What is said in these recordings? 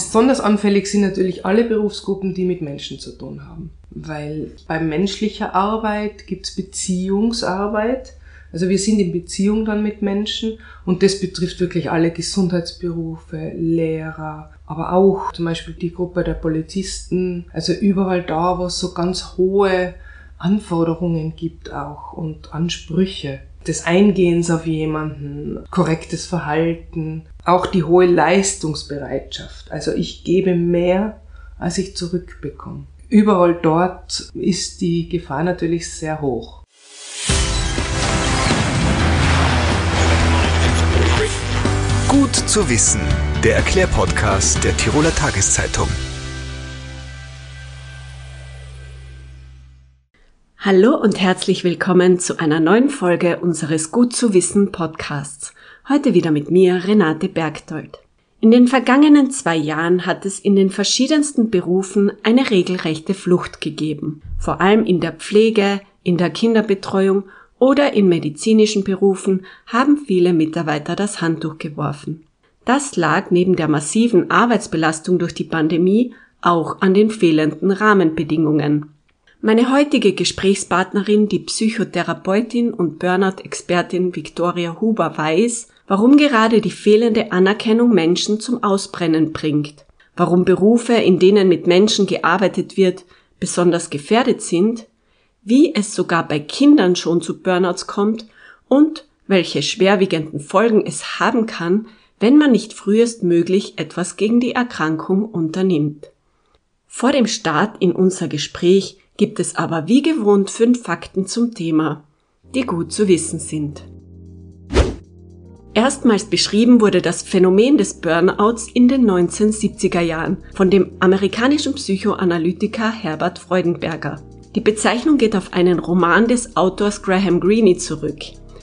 Besonders anfällig sind natürlich alle Berufsgruppen, die mit Menschen zu tun haben. Weil bei menschlicher Arbeit gibt's Beziehungsarbeit. Also wir sind in Beziehung dann mit Menschen und das betrifft wirklich alle Gesundheitsberufe, Lehrer, aber auch zum Beispiel die Gruppe der Polizisten. Also überall da, wo es so ganz hohe Anforderungen gibt auch und Ansprüche des Eingehens auf jemanden, korrektes Verhalten, auch die hohe Leistungsbereitschaft. Also ich gebe mehr, als ich zurückbekomme. Überall dort ist die Gefahr natürlich sehr hoch. Gut zu wissen, der Erklärpodcast der Tiroler Tageszeitung. Hallo und herzlich willkommen zu einer neuen Folge unseres Gut zu wissen Podcasts. Heute wieder mit mir, Renate Bergdold. In den vergangenen zwei Jahren hat es in den verschiedensten Berufen eine regelrechte Flucht gegeben. Vor allem in der Pflege, in der Kinderbetreuung oder in medizinischen Berufen haben viele Mitarbeiter das Handtuch geworfen. Das lag neben der massiven Arbeitsbelastung durch die Pandemie auch an den fehlenden Rahmenbedingungen. Meine heutige Gesprächspartnerin, die Psychotherapeutin und Burnout-Expertin Victoria Huber weiß, warum gerade die fehlende Anerkennung Menschen zum Ausbrennen bringt, warum Berufe, in denen mit Menschen gearbeitet wird, besonders gefährdet sind, wie es sogar bei Kindern schon zu Burnouts kommt und welche schwerwiegenden Folgen es haben kann, wenn man nicht frühestmöglich etwas gegen die Erkrankung unternimmt. Vor dem Start in unser Gespräch gibt es aber wie gewohnt fünf Fakten zum Thema, die gut zu wissen sind. Erstmals beschrieben wurde das Phänomen des Burnouts in den 1970er Jahren von dem amerikanischen Psychoanalytiker Herbert Freudenberger. Die Bezeichnung geht auf einen Roman des Autors Graham Greene zurück.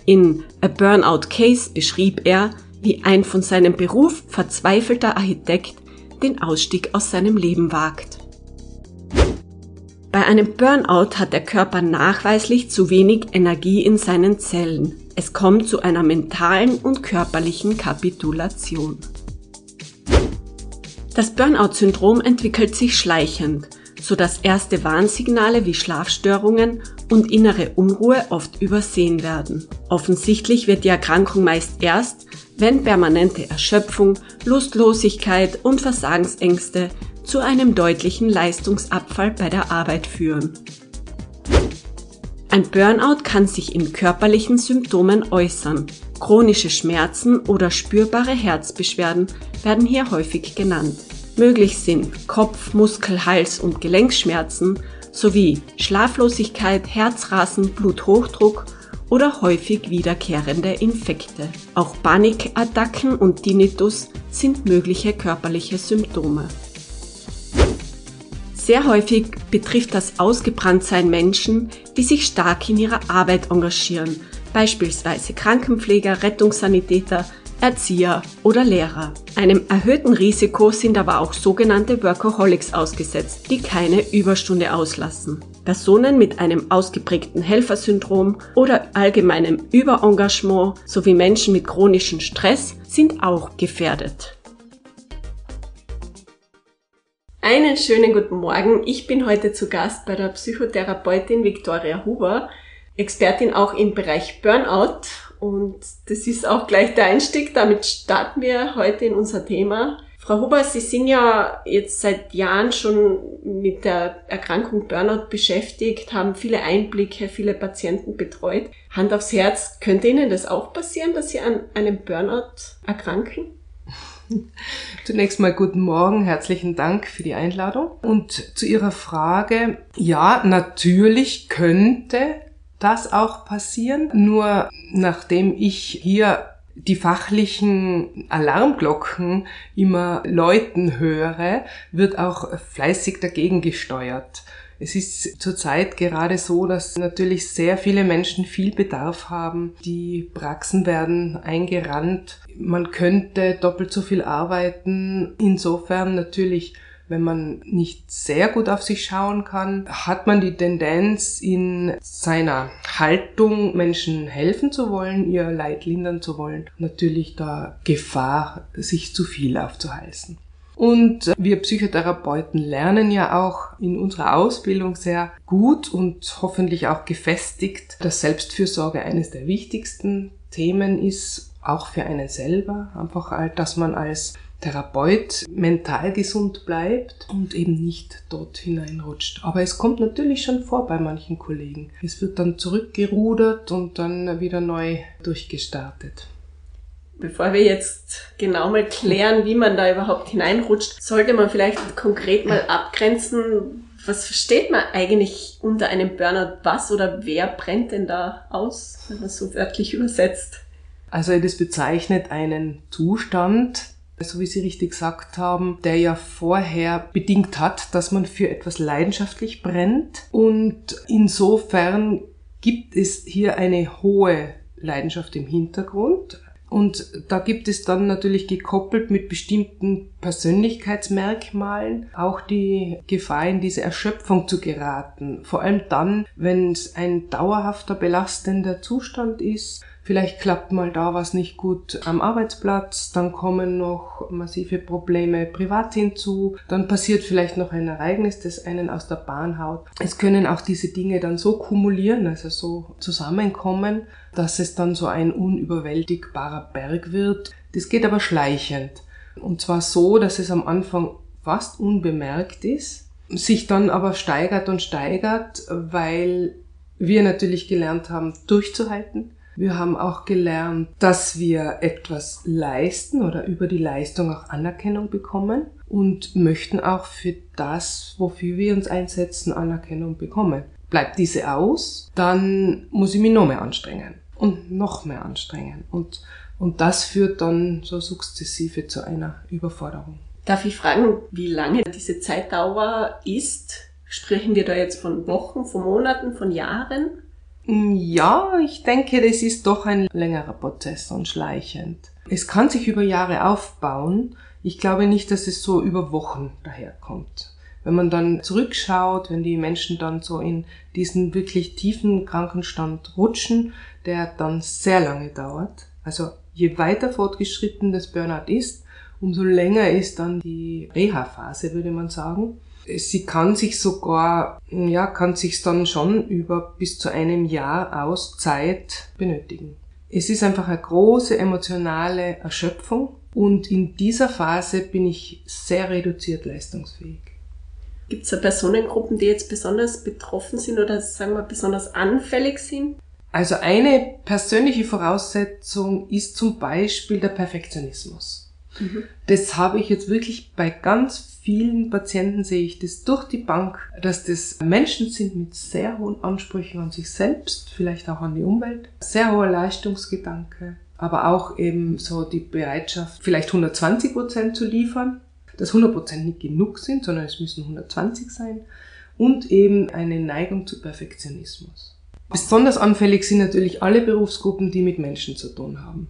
In A Burnout Case beschrieb er, wie ein von seinem Beruf verzweifelter Architekt den Ausstieg aus seinem Leben wagt. Bei einem Burnout hat der Körper nachweislich zu wenig Energie in seinen Zellen. Es kommt zu einer mentalen und körperlichen Kapitulation. Das Burnout-Syndrom entwickelt sich schleichend, so dass erste Warnsignale wie Schlafstörungen und innere Unruhe oft übersehen werden. Offensichtlich wird die Erkrankung meist erst, wenn permanente Erschöpfung, Lustlosigkeit und Versagensängste zu einem deutlichen Leistungsabfall bei der Arbeit führen. Ein Burnout kann sich in körperlichen Symptomen äußern. Chronische Schmerzen oder spürbare Herzbeschwerden werden hier häufig genannt. Möglich sind Kopf-, Muskel-, Hals- und Gelenkschmerzen sowie Schlaflosigkeit, Herzrasen, Bluthochdruck oder häufig wiederkehrende Infekte. Auch Panikattacken und Tinnitus sind mögliche körperliche Symptome. Sehr häufig betrifft das Ausgebranntsein Menschen, die sich stark in ihrer Arbeit engagieren, beispielsweise Krankenpfleger, Rettungssanitäter, Erzieher oder Lehrer. Einem erhöhten Risiko sind aber auch sogenannte Workaholics ausgesetzt, die keine Überstunde auslassen. Personen mit einem ausgeprägten Helfersyndrom oder allgemeinem Überengagement sowie Menschen mit chronischem Stress sind auch gefährdet. Einen schönen guten Morgen. Ich bin heute zu Gast bei der Psychotherapeutin Victoria Huber, Expertin auch im Bereich Burnout. Und das ist auch gleich der Einstieg. Damit starten wir heute in unser Thema. Frau Huber, Sie sind ja jetzt seit Jahren schon mit der Erkrankung Burnout beschäftigt, haben viele Einblicke, viele Patienten betreut. Hand aufs Herz, könnte Ihnen das auch passieren, dass Sie an einem Burnout erkranken? Zunächst mal guten Morgen, herzlichen Dank für die Einladung. Und zu Ihrer Frage, ja, natürlich könnte das auch passieren, nur nachdem ich hier die fachlichen Alarmglocken immer läuten höre, wird auch fleißig dagegen gesteuert. Es ist zurzeit gerade so, dass natürlich sehr viele Menschen viel Bedarf haben. Die Praxen werden eingerannt. Man könnte doppelt so viel arbeiten. Insofern natürlich wenn man nicht sehr gut auf sich schauen kann, hat man die Tendenz, in seiner Haltung Menschen helfen zu wollen, ihr Leid lindern zu wollen, natürlich da Gefahr, sich zu viel aufzuheißen. Und wir Psychotherapeuten lernen ja auch in unserer Ausbildung sehr gut und hoffentlich auch gefestigt, dass Selbstfürsorge eines der wichtigsten Themen ist, auch für einen selber. Einfach, dass man als Therapeut mental gesund bleibt und eben nicht dort hineinrutscht. Aber es kommt natürlich schon vor bei manchen Kollegen. Es wird dann zurückgerudert und dann wieder neu durchgestartet. Bevor wir jetzt genau mal klären, wie man da überhaupt hineinrutscht, sollte man vielleicht konkret mal abgrenzen, was versteht man eigentlich unter einem Burnout? Was oder wer brennt denn da aus, wenn man es so wörtlich übersetzt? Also das bezeichnet einen Zustand, so wie Sie richtig gesagt haben, der ja vorher bedingt hat, dass man für etwas leidenschaftlich brennt. Und insofern gibt es hier eine hohe Leidenschaft im Hintergrund, und da gibt es dann natürlich gekoppelt mit bestimmten Persönlichkeitsmerkmalen auch die Gefahr, in diese Erschöpfung zu geraten. Vor allem dann, wenn es ein dauerhafter belastender Zustand ist. Vielleicht klappt mal da was nicht gut am Arbeitsplatz, dann kommen noch massive Probleme privat hinzu, dann passiert vielleicht noch ein Ereignis, das einen aus der Bahn haut. Es können auch diese Dinge dann so kumulieren, also so zusammenkommen, dass es dann so ein unüberwältigbarer Berg wird. Das geht aber schleichend. Und zwar so, dass es am Anfang fast unbemerkt ist, sich dann aber steigert und steigert, weil wir natürlich gelernt haben, durchzuhalten. Wir haben auch gelernt, dass wir etwas leisten oder über die Leistung auch Anerkennung bekommen und möchten auch für das, wofür wir uns einsetzen, Anerkennung bekommen. Bleibt diese aus, dann muss ich mich noch mehr anstrengen und noch mehr anstrengen. Und, und das führt dann so sukzessive zu einer Überforderung. Darf ich fragen, wie lange diese Zeitdauer ist? Sprechen wir da jetzt von Wochen, von Monaten, von Jahren? Ja, ich denke, das ist doch ein längerer Prozess und schleichend. Es kann sich über Jahre aufbauen. Ich glaube nicht, dass es so über Wochen daherkommt. Wenn man dann zurückschaut, wenn die Menschen dann so in diesen wirklich tiefen Krankenstand rutschen, der dann sehr lange dauert. Also je weiter fortgeschritten das Burnout ist, umso länger ist dann die Reha-Phase, würde man sagen. Sie kann sich sogar, ja, kann sich dann schon über bis zu einem Jahr aus Zeit benötigen. Es ist einfach eine große emotionale Erschöpfung und in dieser Phase bin ich sehr reduziert leistungsfähig. Gibt es da Personengruppen, die jetzt besonders betroffen sind oder sagen wir besonders anfällig sind? Also eine persönliche Voraussetzung ist zum Beispiel der Perfektionismus. Mhm. Das habe ich jetzt wirklich bei ganz vielen Patienten sehe ich das durch die Bank, dass das Menschen sind mit sehr hohen Ansprüchen an sich selbst, vielleicht auch an die Umwelt, sehr hoher Leistungsgedanke, aber auch eben so die Bereitschaft, vielleicht 120 Prozent zu liefern, dass 100 Prozent nicht genug sind, sondern es müssen 120 sein und eben eine Neigung zu Perfektionismus. Besonders anfällig sind natürlich alle Berufsgruppen, die mit Menschen zu tun haben.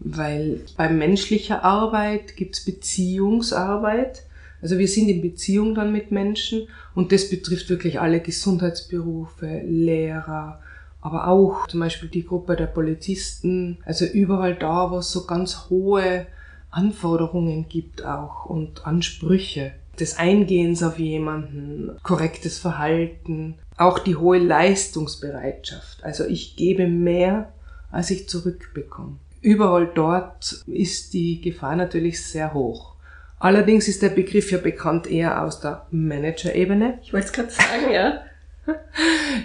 Weil bei menschlicher Arbeit gibt's Beziehungsarbeit. Also wir sind in Beziehung dann mit Menschen und das betrifft wirklich alle Gesundheitsberufe, Lehrer, aber auch zum Beispiel die Gruppe der Polizisten. Also überall da, wo es so ganz hohe Anforderungen gibt auch und Ansprüche des Eingehens auf jemanden, korrektes Verhalten, auch die hohe Leistungsbereitschaft. Also ich gebe mehr, als ich zurückbekomme. Überall dort ist die Gefahr natürlich sehr hoch. Allerdings ist der Begriff ja bekannt eher aus der Manager-Ebene. Ich wollte es gerade sagen, ja.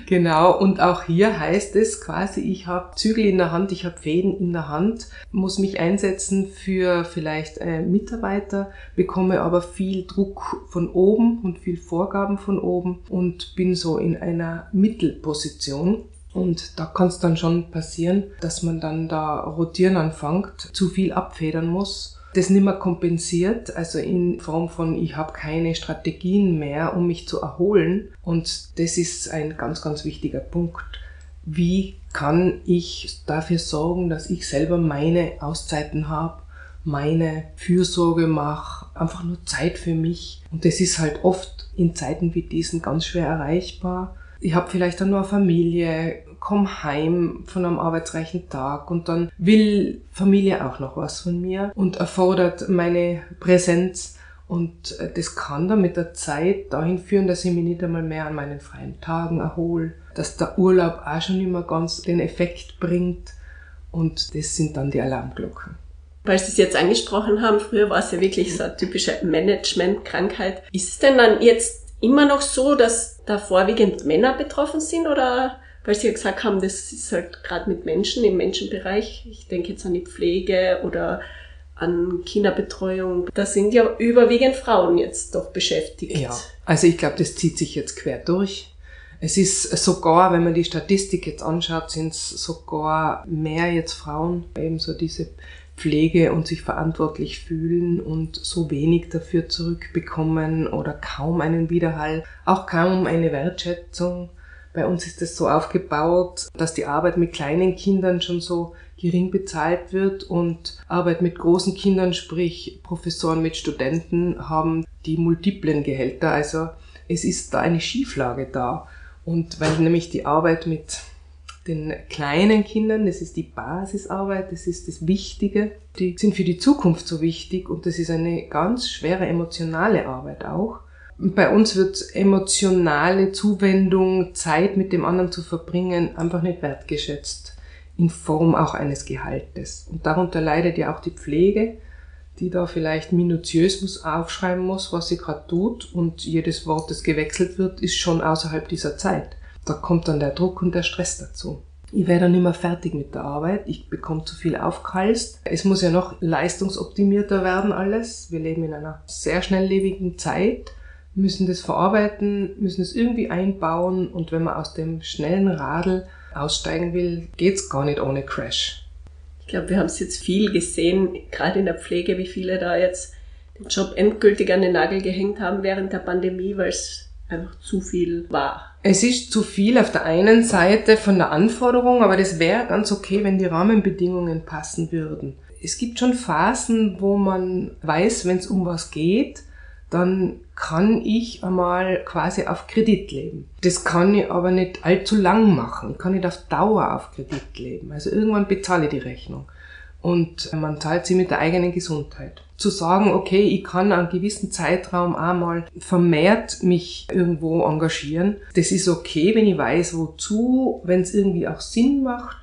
Genau, und auch hier heißt es quasi, ich habe Zügel in der Hand, ich habe Fäden in der Hand, muss mich einsetzen für vielleicht äh, Mitarbeiter, bekomme aber viel Druck von oben und viel Vorgaben von oben und bin so in einer Mittelposition. Und da kann es dann schon passieren, dass man dann da rotieren anfängt, zu viel abfedern muss das nicht mehr kompensiert, also in Form von, ich habe keine Strategien mehr, um mich zu erholen. Und das ist ein ganz, ganz wichtiger Punkt. Wie kann ich dafür sorgen, dass ich selber meine Auszeiten habe, meine Fürsorge mache, einfach nur Zeit für mich. Und das ist halt oft in Zeiten wie diesen ganz schwer erreichbar. Ich habe vielleicht dann nur eine Familie, komme heim von einem arbeitsreichen Tag und dann will Familie auch noch was von mir und erfordert meine Präsenz Und äh, das kann dann mit der Zeit dahin führen, dass ich mich nicht einmal mehr an meinen freien Tagen erhole, dass der Urlaub auch schon immer ganz den Effekt bringt. Und das sind dann die Alarmglocken. Weil Sie es jetzt angesprochen haben, früher war es ja wirklich so eine typische Management-Krankheit. Ist es denn dann jetzt immer noch so, dass da vorwiegend Männer betroffen sind oder weil Sie ja gesagt haben, das ist halt gerade mit Menschen im Menschenbereich. Ich denke jetzt an die Pflege oder an Kinderbetreuung. Da sind ja überwiegend Frauen jetzt doch beschäftigt. Ja, also ich glaube, das zieht sich jetzt quer durch. Es ist sogar, wenn man die Statistik jetzt anschaut, sind es sogar mehr jetzt Frauen, eben so diese Pflege und sich verantwortlich fühlen und so wenig dafür zurückbekommen oder kaum einen Widerhall, auch kaum eine Wertschätzung. Bei uns ist es so aufgebaut, dass die Arbeit mit kleinen Kindern schon so gering bezahlt wird und Arbeit mit großen Kindern, sprich Professoren mit Studenten, haben die multiplen Gehälter. Also es ist da eine Schieflage da. Und weil nämlich die Arbeit mit den kleinen Kindern, das ist die Basisarbeit, das ist das Wichtige, die sind für die Zukunft so wichtig und das ist eine ganz schwere emotionale Arbeit auch. Bei uns wird emotionale Zuwendung, Zeit mit dem anderen zu verbringen, einfach nicht wertgeschätzt in Form auch eines Gehaltes. Und darunter leidet ja auch die Pflege, die da vielleicht minutiös muss aufschreiben muss, was sie gerade tut und jedes Wort, das gewechselt wird, ist schon außerhalb dieser Zeit. Da kommt dann der Druck und der Stress dazu. Ich werde dann immer fertig mit der Arbeit. Ich bekomme zu viel aufgehalst. Es muss ja noch leistungsoptimierter werden alles. Wir leben in einer sehr schnelllebigen Zeit, müssen das verarbeiten, müssen es irgendwie einbauen und wenn man aus dem schnellen Radl aussteigen will, geht's gar nicht ohne Crash. Ich glaube, wir haben es jetzt viel gesehen, gerade in der Pflege, wie viele da jetzt den Job endgültig an den Nagel gehängt haben während der Pandemie, weil es einfach zu viel war. Es ist zu viel auf der einen Seite von der Anforderung, aber das wäre ganz okay, wenn die Rahmenbedingungen passen würden. Es gibt schon Phasen, wo man weiß, wenn es um was geht, dann kann ich einmal quasi auf Kredit leben. Das kann ich aber nicht allzu lang machen. Ich kann nicht auf Dauer auf Kredit leben. Also irgendwann bezahle ich die Rechnung. Und man zahlt sie mit der eigenen Gesundheit. Zu sagen, okay, ich kann einen gewissen Zeitraum einmal vermehrt mich irgendwo engagieren, das ist okay, wenn ich weiß, wozu, wenn es irgendwie auch Sinn macht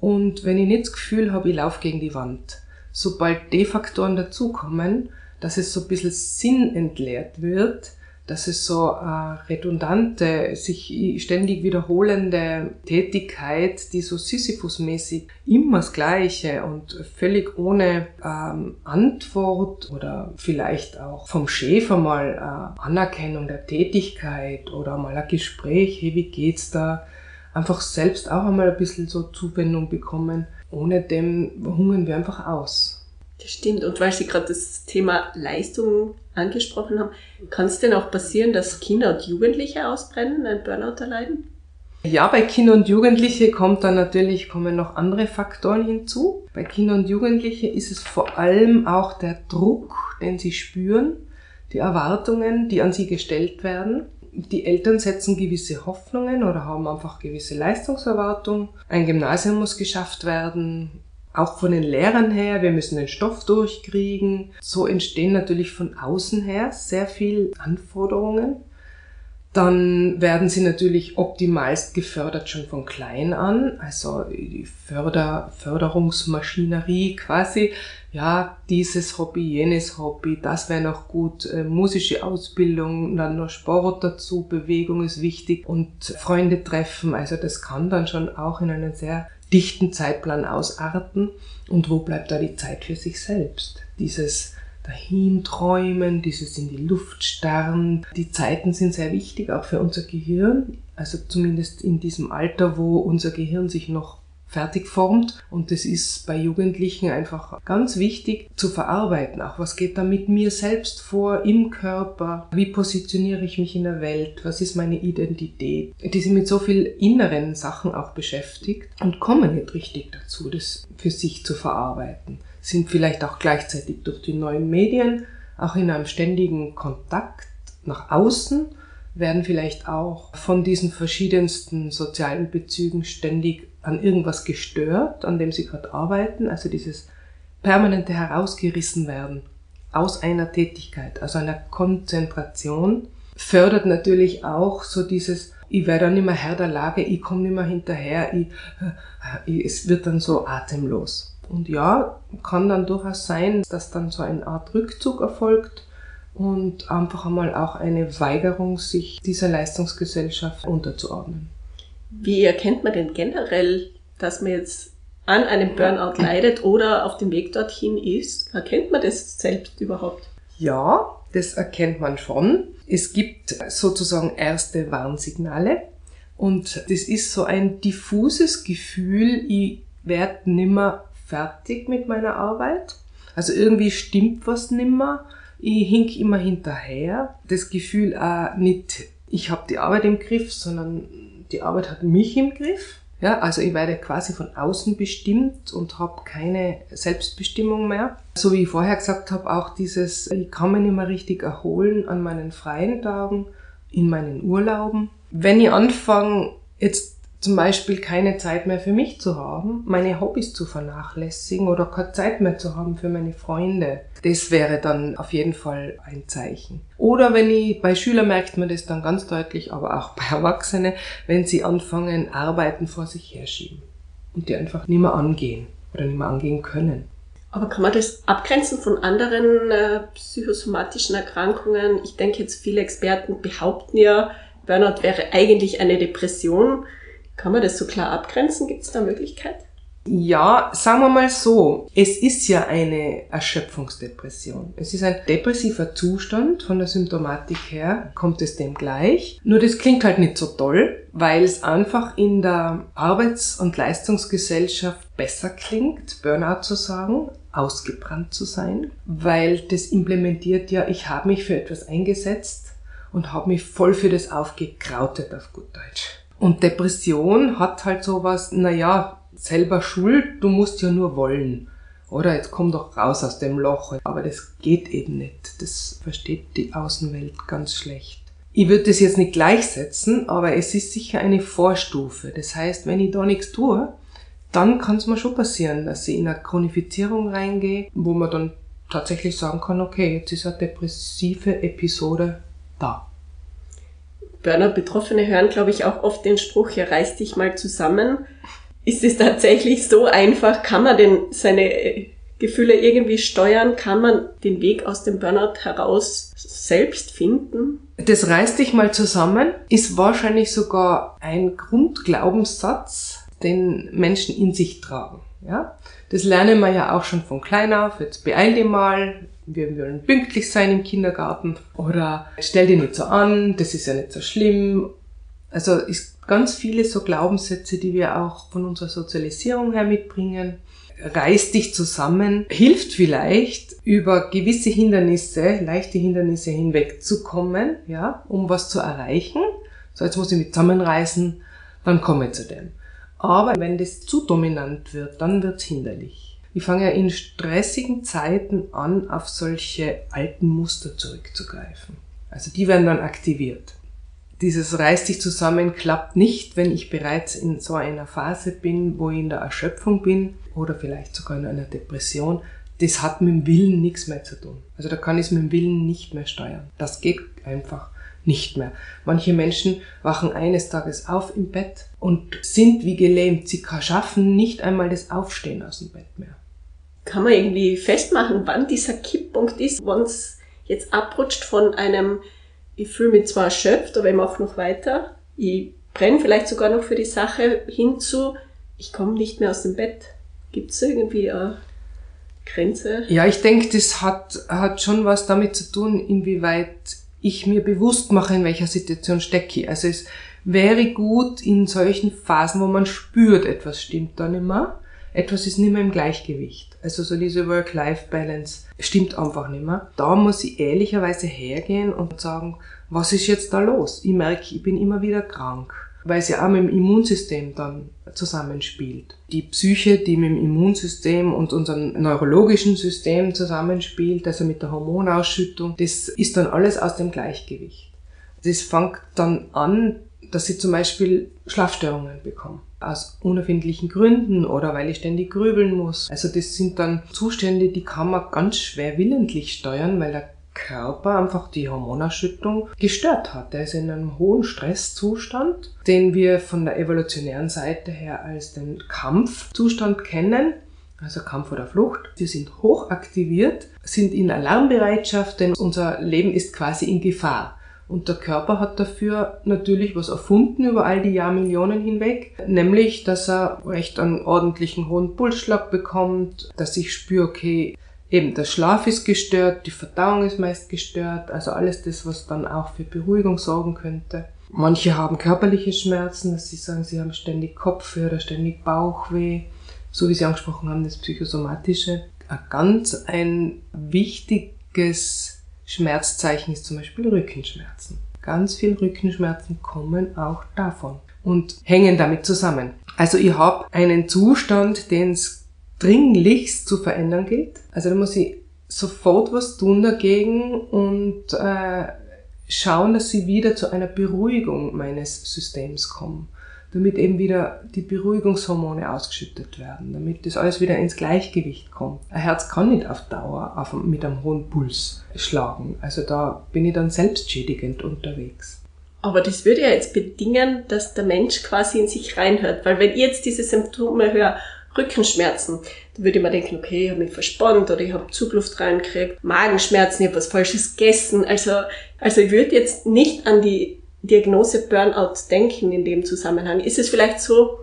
und wenn ich nicht das Gefühl habe, ich laufe gegen die Wand. Sobald die Faktoren dazukommen, dass es so ein bisschen Sinn entleert wird, dass es so eine redundante, sich ständig wiederholende Tätigkeit, die so Sisyphus-mäßig immer das Gleiche und völlig ohne ähm, Antwort oder vielleicht auch vom Chef einmal äh, Anerkennung der Tätigkeit oder mal ein Gespräch, hey, wie geht's da? Einfach selbst auch einmal ein bisschen so Zuwendung bekommen. Ohne dem hungern wir einfach aus. Das stimmt. Und weil Sie gerade das Thema Leistung angesprochen haben, kann es denn auch passieren, dass Kinder und Jugendliche ausbrennen, ein Burnout erleiden? Ja, bei Kindern und Jugendlichen kommt dann natürlich, kommen noch andere Faktoren hinzu. Bei Kindern und Jugendlichen ist es vor allem auch der Druck, den sie spüren, die Erwartungen, die an sie gestellt werden. Die Eltern setzen gewisse Hoffnungen oder haben einfach gewisse Leistungserwartungen. Ein Gymnasium muss geschafft werden, auch von den Lehrern her, wir müssen den Stoff durchkriegen. So entstehen natürlich von außen her sehr viel Anforderungen. Dann werden sie natürlich optimalst gefördert schon von klein an, also die Förder, Förderungsmaschinerie quasi. Ja, dieses Hobby, jenes Hobby, das wäre noch gut. Äh, musische Ausbildung, dann noch Sport dazu, Bewegung ist wichtig und Freunde treffen. Also das kann dann schon auch in einen sehr dichten Zeitplan ausarten und wo bleibt da die Zeit für sich selbst? Dieses Dahinträumen, dieses in die Luft starren. Die Zeiten sind sehr wichtig, auch für unser Gehirn. Also zumindest in diesem Alter, wo unser Gehirn sich noch fertig formt. Und das ist bei Jugendlichen einfach ganz wichtig zu verarbeiten. Auch was geht da mit mir selbst vor im Körper? Wie positioniere ich mich in der Welt? Was ist meine Identität? Die sind mit so viel inneren Sachen auch beschäftigt und kommen nicht richtig dazu, das für sich zu verarbeiten. Sind vielleicht auch gleichzeitig durch die neuen Medien auch in einem ständigen Kontakt nach außen werden vielleicht auch von diesen verschiedensten sozialen Bezügen ständig an irgendwas gestört, an dem sie gerade arbeiten, also dieses permanente herausgerissen werden aus einer Tätigkeit, also einer Konzentration, fördert natürlich auch so dieses, ich werde dann mehr Herr der Lage, ich komme nicht mehr hinterher, ich, ich, es wird dann so atemlos. Und ja, kann dann durchaus sein, dass dann so eine Art Rückzug erfolgt und einfach einmal auch eine Weigerung, sich dieser Leistungsgesellschaft unterzuordnen. Wie erkennt man denn generell, dass man jetzt an einem Burnout leidet oder auf dem Weg dorthin ist? Erkennt man das selbst überhaupt? Ja, das erkennt man schon. Es gibt sozusagen erste Warnsignale und das ist so ein diffuses Gefühl, ich werde nimmer fertig mit meiner Arbeit. Also irgendwie stimmt was nimmer. Ich hink immer hinterher. Das Gefühl auch nicht, ich habe die Arbeit im Griff, sondern die Arbeit hat mich im Griff. Ja, also ich werde quasi von außen bestimmt und habe keine Selbstbestimmung mehr. So wie ich vorher gesagt habe, auch dieses, ich kann mich nicht mehr richtig erholen an meinen freien Tagen, in meinen Urlauben. Wenn ich anfange, jetzt zum Beispiel keine Zeit mehr für mich zu haben, meine Hobbys zu vernachlässigen oder keine Zeit mehr zu haben für meine Freunde. Das wäre dann auf jeden Fall ein Zeichen. Oder wenn ich, bei Schülern merkt man das dann ganz deutlich, aber auch bei Erwachsenen, wenn sie anfangen, Arbeiten vor sich herschieben und die einfach nicht mehr angehen oder nicht mehr angehen können. Aber kann man das abgrenzen von anderen äh, psychosomatischen Erkrankungen? Ich denke jetzt, viele Experten behaupten ja, Burnout wäre eigentlich eine Depression. Kann man das so klar abgrenzen? Gibt es da Möglichkeit? Ja, sagen wir mal so, es ist ja eine Erschöpfungsdepression. Es ist ein depressiver Zustand, von der Symptomatik her kommt es dem gleich. Nur das klingt halt nicht so toll, weil es einfach in der Arbeits- und Leistungsgesellschaft besser klingt, Burnout zu sagen, ausgebrannt zu sein, weil das implementiert ja, ich habe mich für etwas eingesetzt und habe mich voll für das aufgekrautet auf gut Deutsch. Und Depression hat halt sowas, naja, selber schuld, du musst ja nur wollen. Oder jetzt komm doch raus aus dem Loch. Aber das geht eben nicht. Das versteht die Außenwelt ganz schlecht. Ich würde das jetzt nicht gleichsetzen, aber es ist sicher eine Vorstufe. Das heißt, wenn ich da nichts tue, dann kann es mir schon passieren, dass ich in eine Chronifizierung reingehe, wo man dann tatsächlich sagen kann, okay, jetzt ist eine depressive Episode da. Burnout-Betroffene hören, glaube ich, auch oft den Spruch, ja, reiß dich mal zusammen. Ist es tatsächlich so einfach? Kann man denn seine äh, Gefühle irgendwie steuern? Kann man den Weg aus dem Burnout heraus selbst finden? Das reiß dich mal zusammen ist wahrscheinlich sogar ein Grundglaubenssatz, den Menschen in sich tragen. Ja? Das lernen wir ja auch schon von klein auf. Jetzt beeil dich mal, wir wollen pünktlich sein im Kindergarten oder stell dich nicht so an, das ist ja nicht so schlimm. Also ist ganz viele so Glaubenssätze, die wir auch von unserer Sozialisierung her mitbringen. Reiß dich zusammen, hilft vielleicht über gewisse Hindernisse, leichte Hindernisse hinwegzukommen, ja, um was zu erreichen. So, jetzt muss ich mich zusammenreißen, dann komme ich zu dem. Aber wenn das zu dominant wird, dann wird's hinderlich. Ich fange ja in stressigen Zeiten an, auf solche alten Muster zurückzugreifen. Also die werden dann aktiviert. Dieses reiß dich zusammen klappt nicht, wenn ich bereits in so einer Phase bin, wo ich in der Erschöpfung bin oder vielleicht sogar in einer Depression. Das hat mit dem Willen nichts mehr zu tun. Also da kann ich es mit dem Willen nicht mehr steuern. Das geht einfach nicht mehr. Manche Menschen wachen eines Tages auf im Bett und sind wie gelähmt. Sie schaffen nicht einmal das Aufstehen aus dem Bett mehr. Kann man irgendwie festmachen, wann dieser Kipppunkt ist, wann es jetzt abrutscht von einem, ich fühle mich zwar erschöpft, aber ich mache noch weiter, ich brenne vielleicht sogar noch für die Sache, hinzu, ich komme nicht mehr aus dem Bett. Gibt es irgendwie eine Grenze? Ja, ich denke, das hat, hat schon was damit zu tun, inwieweit ich mir bewusst mache, in welcher Situation stecke ich. Also es wäre gut in solchen Phasen, wo man spürt, etwas stimmt da nicht mehr, etwas ist nicht mehr im Gleichgewicht. Also so diese Work-Life-Balance stimmt einfach nicht mehr. Da muss ich ehrlicherweise hergehen und sagen, was ist jetzt da los? Ich merke, ich bin immer wieder krank, weil es ja auch mit dem Immunsystem dann zusammenspielt. Die Psyche, die mit dem Immunsystem und unserem neurologischen System zusammenspielt, also mit der Hormonausschüttung, das ist dann alles aus dem Gleichgewicht. Das fängt dann an, dass ich zum Beispiel Schlafstörungen bekomme. Aus unerfindlichen Gründen oder weil ich ständig grübeln muss. Also das sind dann Zustände, die kann man ganz schwer willentlich steuern, weil der Körper einfach die Hormonausschüttung gestört hat. Er ist in einem hohen Stresszustand, den wir von der evolutionären Seite her als den Kampfzustand kennen also Kampf oder Flucht. Wir sind hochaktiviert, sind in Alarmbereitschaft, denn unser Leben ist quasi in Gefahr. Und der Körper hat dafür natürlich was erfunden über all die Jahrmillionen hinweg, nämlich, dass er recht einen ordentlichen hohen Pulsschlag bekommt, dass ich spüre, okay, eben der Schlaf ist gestört, die Verdauung ist meist gestört, also alles das, was dann auch für Beruhigung sorgen könnte. Manche haben körperliche Schmerzen, dass sie sagen, sie haben ständig Kopfweh oder ständig Bauchweh so wie Sie angesprochen haben, das Psychosomatische. Ein ganz ein wichtiges Schmerzzeichen ist zum Beispiel Rückenschmerzen. Ganz viele Rückenschmerzen kommen auch davon und hängen damit zusammen. Also ich habe einen Zustand, den es dringlichst zu verändern gilt. Also da muss ich sofort was tun dagegen und äh, schauen, dass sie wieder zu einer Beruhigung meines Systems kommen damit eben wieder die Beruhigungshormone ausgeschüttet werden, damit das alles wieder ins Gleichgewicht kommt. Ein Herz kann nicht auf Dauer auf, mit einem hohen Puls schlagen. Also da bin ich dann selbstschädigend unterwegs. Aber das würde ja jetzt bedingen, dass der Mensch quasi in sich reinhört. Weil wenn ich jetzt diese Symptome höre, Rückenschmerzen, dann würde ich mir denken, okay, ich habe mich verspannt oder ich habe Zugluft reingekriegt, Magenschmerzen, ich habe was Falsches gegessen. Also, also ich würde jetzt nicht an die Diagnose Burnout denken in dem Zusammenhang? Ist es vielleicht so,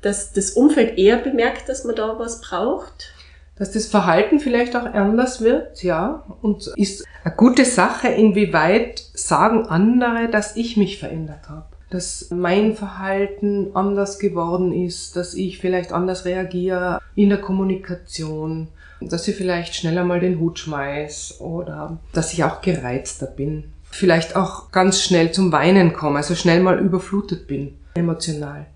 dass das Umfeld eher bemerkt, dass man da was braucht? Dass das Verhalten vielleicht auch anders wird, ja, und ist eine gute Sache, inwieweit sagen andere, dass ich mich verändert habe dass mein Verhalten anders geworden ist, dass ich vielleicht anders reagiere in der Kommunikation, dass ich vielleicht schneller mal den Hut schmeiß oder dass ich auch gereizter bin vielleicht auch ganz schnell zum Weinen komme, also schnell mal überflutet bin, emotional.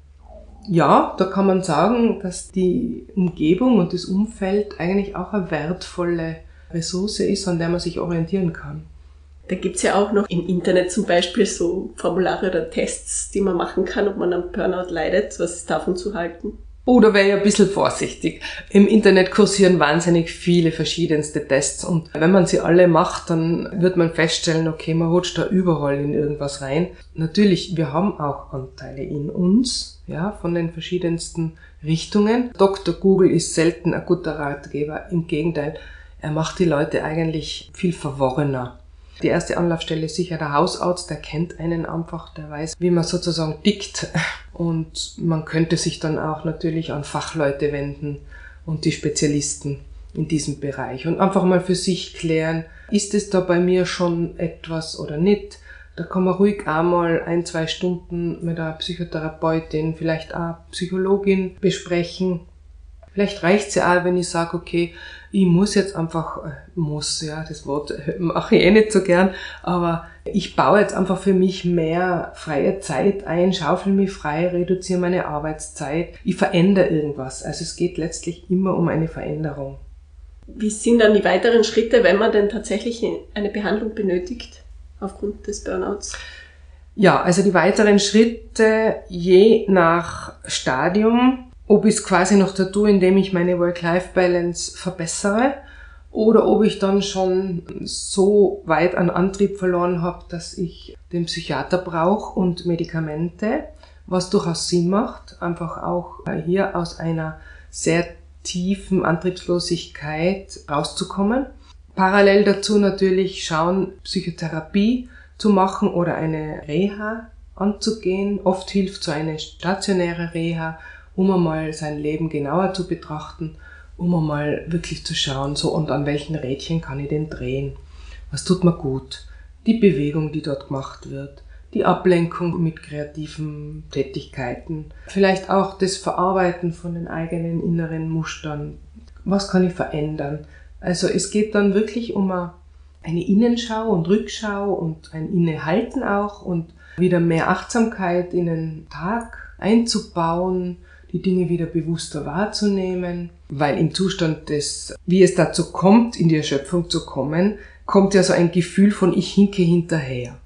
Ja, da kann man sagen, dass die Umgebung und das Umfeld eigentlich auch eine wertvolle Ressource ist, an der man sich orientieren kann. Da gibt's ja auch noch im Internet zum Beispiel so Formulare oder Tests, die man machen kann, ob man am Burnout leidet. Was ist davon zu halten? Oder wäre ich ein bisschen vorsichtig. Im Internet kursieren wahnsinnig viele verschiedenste Tests und wenn man sie alle macht, dann wird man feststellen, okay, man rutscht da überall in irgendwas rein. Natürlich, wir haben auch Anteile in uns, ja, von den verschiedensten Richtungen. Dr. Google ist selten ein guter Ratgeber. Im Gegenteil, er macht die Leute eigentlich viel verworrener. Die erste Anlaufstelle ist sicher der Hausarzt, der kennt einen einfach, der weiß, wie man sozusagen tickt. Und man könnte sich dann auch natürlich an Fachleute wenden und die Spezialisten in diesem Bereich und einfach mal für sich klären, ist es da bei mir schon etwas oder nicht. Da kann man ruhig einmal ein, zwei Stunden mit einer Psychotherapeutin, vielleicht auch Psychologin besprechen Vielleicht reicht's ja auch, wenn ich sage, okay, ich muss jetzt einfach, äh, muss, ja, das Wort mache ich eh nicht so gern, aber ich baue jetzt einfach für mich mehr freie Zeit ein, schaufel mich frei, reduziere meine Arbeitszeit, ich verändere irgendwas. Also es geht letztlich immer um eine Veränderung. Wie sind dann die weiteren Schritte, wenn man denn tatsächlich eine Behandlung benötigt aufgrund des Burnouts? Ja, also die weiteren Schritte je nach Stadium ob ich es quasi noch da tue, indem ich meine Work-Life-Balance verbessere oder ob ich dann schon so weit an Antrieb verloren habe, dass ich den Psychiater brauche und Medikamente, was durchaus Sinn macht, einfach auch hier aus einer sehr tiefen Antriebslosigkeit rauszukommen. Parallel dazu natürlich schauen, Psychotherapie zu machen oder eine Reha anzugehen. Oft hilft so eine stationäre Reha, um einmal sein Leben genauer zu betrachten, um einmal wirklich zu schauen, so und an welchen Rädchen kann ich denn drehen? Was tut mir gut? Die Bewegung, die dort gemacht wird, die Ablenkung mit kreativen Tätigkeiten, vielleicht auch das Verarbeiten von den eigenen inneren Mustern. Was kann ich verändern? Also es geht dann wirklich um eine Innenschau und Rückschau und ein Innehalten auch und wieder mehr Achtsamkeit in den Tag einzubauen, die Dinge wieder bewusster wahrzunehmen, weil im Zustand des, wie es dazu kommt, in die Erschöpfung zu kommen, kommt ja so ein Gefühl von ich hinke hinterher.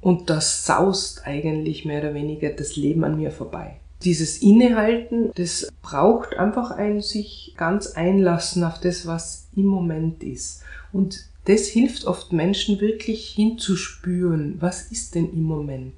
Und das saust eigentlich mehr oder weniger das Leben an mir vorbei. Dieses Innehalten, das braucht einfach ein sich ganz einlassen auf das, was im Moment ist. Und das hilft oft Menschen wirklich hinzuspüren, was ist denn im Moment?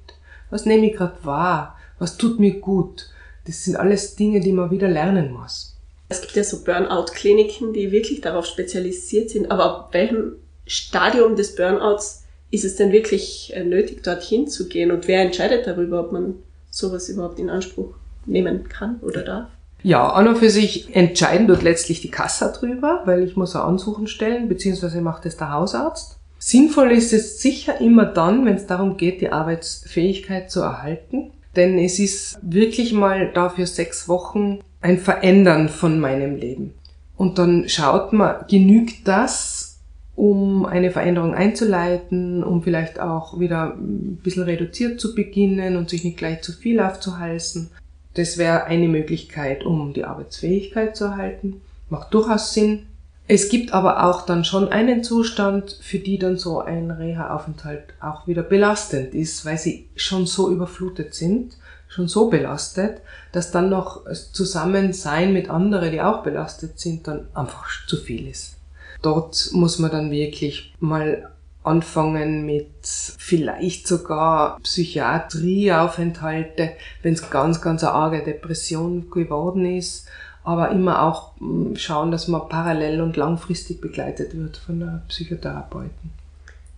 Was nehme ich gerade wahr? Was tut mir gut? Das sind alles Dinge, die man wieder lernen muss. Es gibt ja so Burnout-Kliniken, die wirklich darauf spezialisiert sind. Aber ab welchem Stadium des Burnouts ist es denn wirklich äh, nötig, dorthin zu gehen? Und wer entscheidet darüber, ob man sowas überhaupt in Anspruch nehmen kann oder darf? Ja, an und für sich entscheiden dort letztlich die Kassa drüber, weil ich muss ein Ansuchen stellen, beziehungsweise macht es der Hausarzt. Sinnvoll ist es sicher immer dann, wenn es darum geht, die Arbeitsfähigkeit zu erhalten. Denn es ist wirklich mal dafür sechs Wochen ein Verändern von meinem Leben. Und dann schaut man, genügt das, um eine Veränderung einzuleiten, um vielleicht auch wieder ein bisschen reduziert zu beginnen und sich nicht gleich zu viel aufzuhalsen. Das wäre eine Möglichkeit, um die Arbeitsfähigkeit zu erhalten. Macht durchaus Sinn. Es gibt aber auch dann schon einen Zustand, für die dann so ein Reha-Aufenthalt auch wieder belastend ist, weil sie schon so überflutet sind, schon so belastet, dass dann noch Zusammensein mit anderen, die auch belastet sind, dann einfach zu viel ist. Dort muss man dann wirklich mal anfangen mit vielleicht sogar Psychiatrieaufenthalte, wenn es ganz, ganz eine arge Depression geworden ist, aber immer auch hm, schauen, dass man parallel und langfristig begleitet wird von der Psychotherapeuten.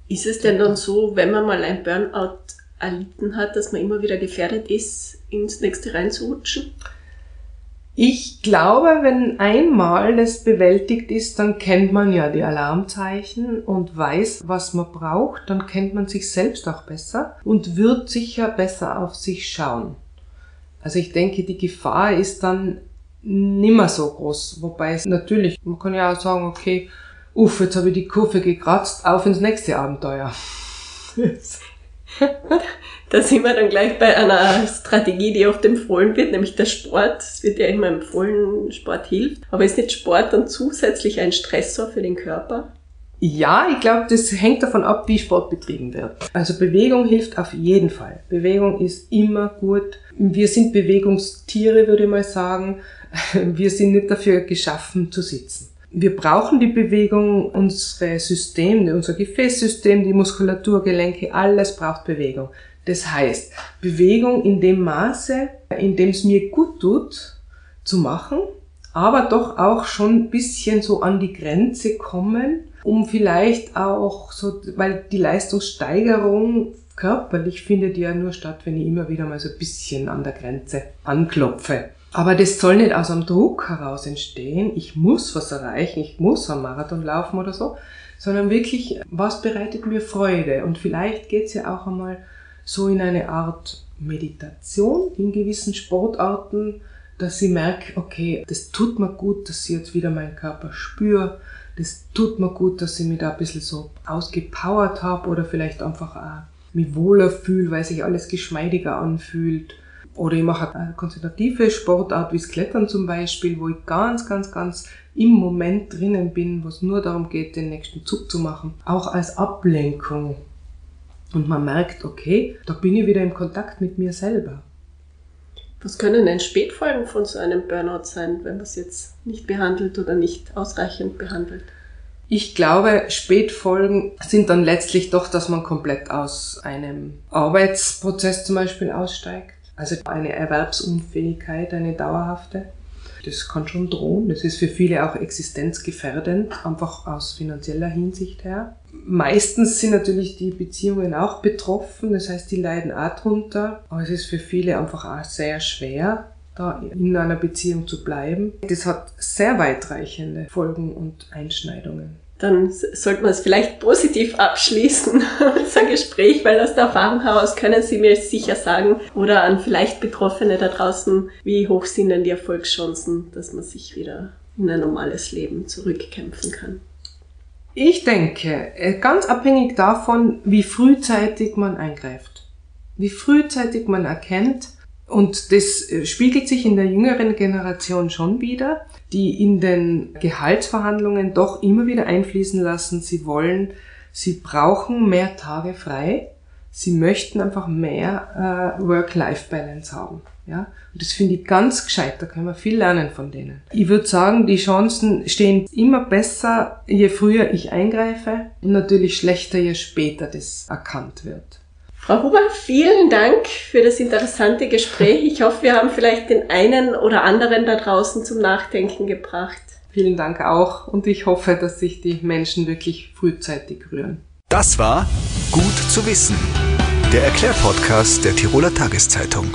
Ist es denn dann so, wenn man mal ein Burnout erlitten hat, dass man immer wieder gefährdet ist, ins nächste reinzurutschen? Ich glaube, wenn einmal das bewältigt ist, dann kennt man ja die Alarmzeichen und weiß, was man braucht, dann kennt man sich selbst auch besser und wird sicher besser auf sich schauen. Also ich denke, die Gefahr ist dann nimmer so groß, wobei es natürlich, man kann ja auch sagen, okay, uff, jetzt habe ich die Kurve gekratzt, auf ins nächste Abenteuer. da sind wir dann gleich bei einer Strategie, die oft empfohlen wird, nämlich der Sport. Es wird ja immer empfohlen, Sport hilft. Aber ist nicht Sport dann zusätzlich ein Stressor für den Körper? Ja, ich glaube, das hängt davon ab, wie Sport betrieben wird. Also Bewegung hilft auf jeden Fall. Bewegung ist immer gut. Wir sind Bewegungstiere, würde ich mal sagen. Wir sind nicht dafür geschaffen zu sitzen. Wir brauchen die Bewegung, unsere Systeme, unser Gefäßsystem, die Muskulatur, Gelenke, alles braucht Bewegung. Das heißt, Bewegung in dem Maße, in dem es mir gut tut, zu machen, aber doch auch schon ein bisschen so an die Grenze kommen, um vielleicht auch so, weil die Leistungssteigerung körperlich findet ja nur statt, wenn ich immer wieder mal so ein bisschen an der Grenze anklopfe. Aber das soll nicht aus einem Druck heraus entstehen, ich muss was erreichen, ich muss am Marathon laufen oder so, sondern wirklich, was bereitet mir Freude? Und vielleicht geht's ja auch einmal so in eine Art Meditation in gewissen Sportarten, dass ich merke, okay, das tut mir gut, dass ich jetzt wieder meinen Körper spüre, das tut mir gut, dass ich mich da ein bisschen so ausgepowert habe oder vielleicht einfach auch mich wohler fühle, weil sich alles geschmeidiger anfühlt oder ich mache eine konzentrative Sportart wie das Klettern zum Beispiel, wo ich ganz, ganz, ganz im Moment drinnen bin, wo es nur darum geht, den nächsten Zug zu machen. Auch als Ablenkung. Und man merkt, okay, da bin ich wieder im Kontakt mit mir selber. Was können denn Spätfolgen von so einem Burnout sein, wenn man es jetzt nicht behandelt oder nicht ausreichend behandelt? Ich glaube, Spätfolgen sind dann letztlich doch, dass man komplett aus einem Arbeitsprozess zum Beispiel aussteigt also eine Erwerbsunfähigkeit, eine dauerhafte. Das kann schon drohen. Das ist für viele auch existenzgefährdend, einfach aus finanzieller Hinsicht her. Meistens sind natürlich die Beziehungen auch betroffen, das heißt, die leiden auch drunter. Aber es ist für viele einfach auch sehr schwer, da in einer Beziehung zu bleiben. Das hat sehr weitreichende Folgen und Einschneidungen dann sollte man es vielleicht positiv abschließen, unser Gespräch, weil aus der Erfahrung heraus können Sie mir sicher sagen oder an vielleicht Betroffene da draußen, wie hoch sind denn die Erfolgschancen, dass man sich wieder in ein normales Leben zurückkämpfen kann. Ich denke, äh, ganz abhängig davon, wie frühzeitig man eingreift, wie frühzeitig man erkennt, und das äh, spiegelt sich in der jüngeren Generation schon wieder, die in den Gehaltsverhandlungen doch immer wieder einfließen lassen, sie wollen, sie brauchen mehr Tage frei, sie möchten einfach mehr äh, Work-Life-Balance haben. Ja, und das finde ich ganz gescheit, da können wir viel lernen von denen. Ich würde sagen, die Chancen stehen immer besser, je früher ich eingreife und natürlich schlechter, je später das erkannt wird. Frau Huber, vielen Dank für das interessante Gespräch. Ich hoffe, wir haben vielleicht den einen oder anderen da draußen zum Nachdenken gebracht. Vielen Dank auch und ich hoffe, dass sich die Menschen wirklich frühzeitig rühren. Das war Gut zu wissen, der Erklärpodcast der Tiroler Tageszeitung.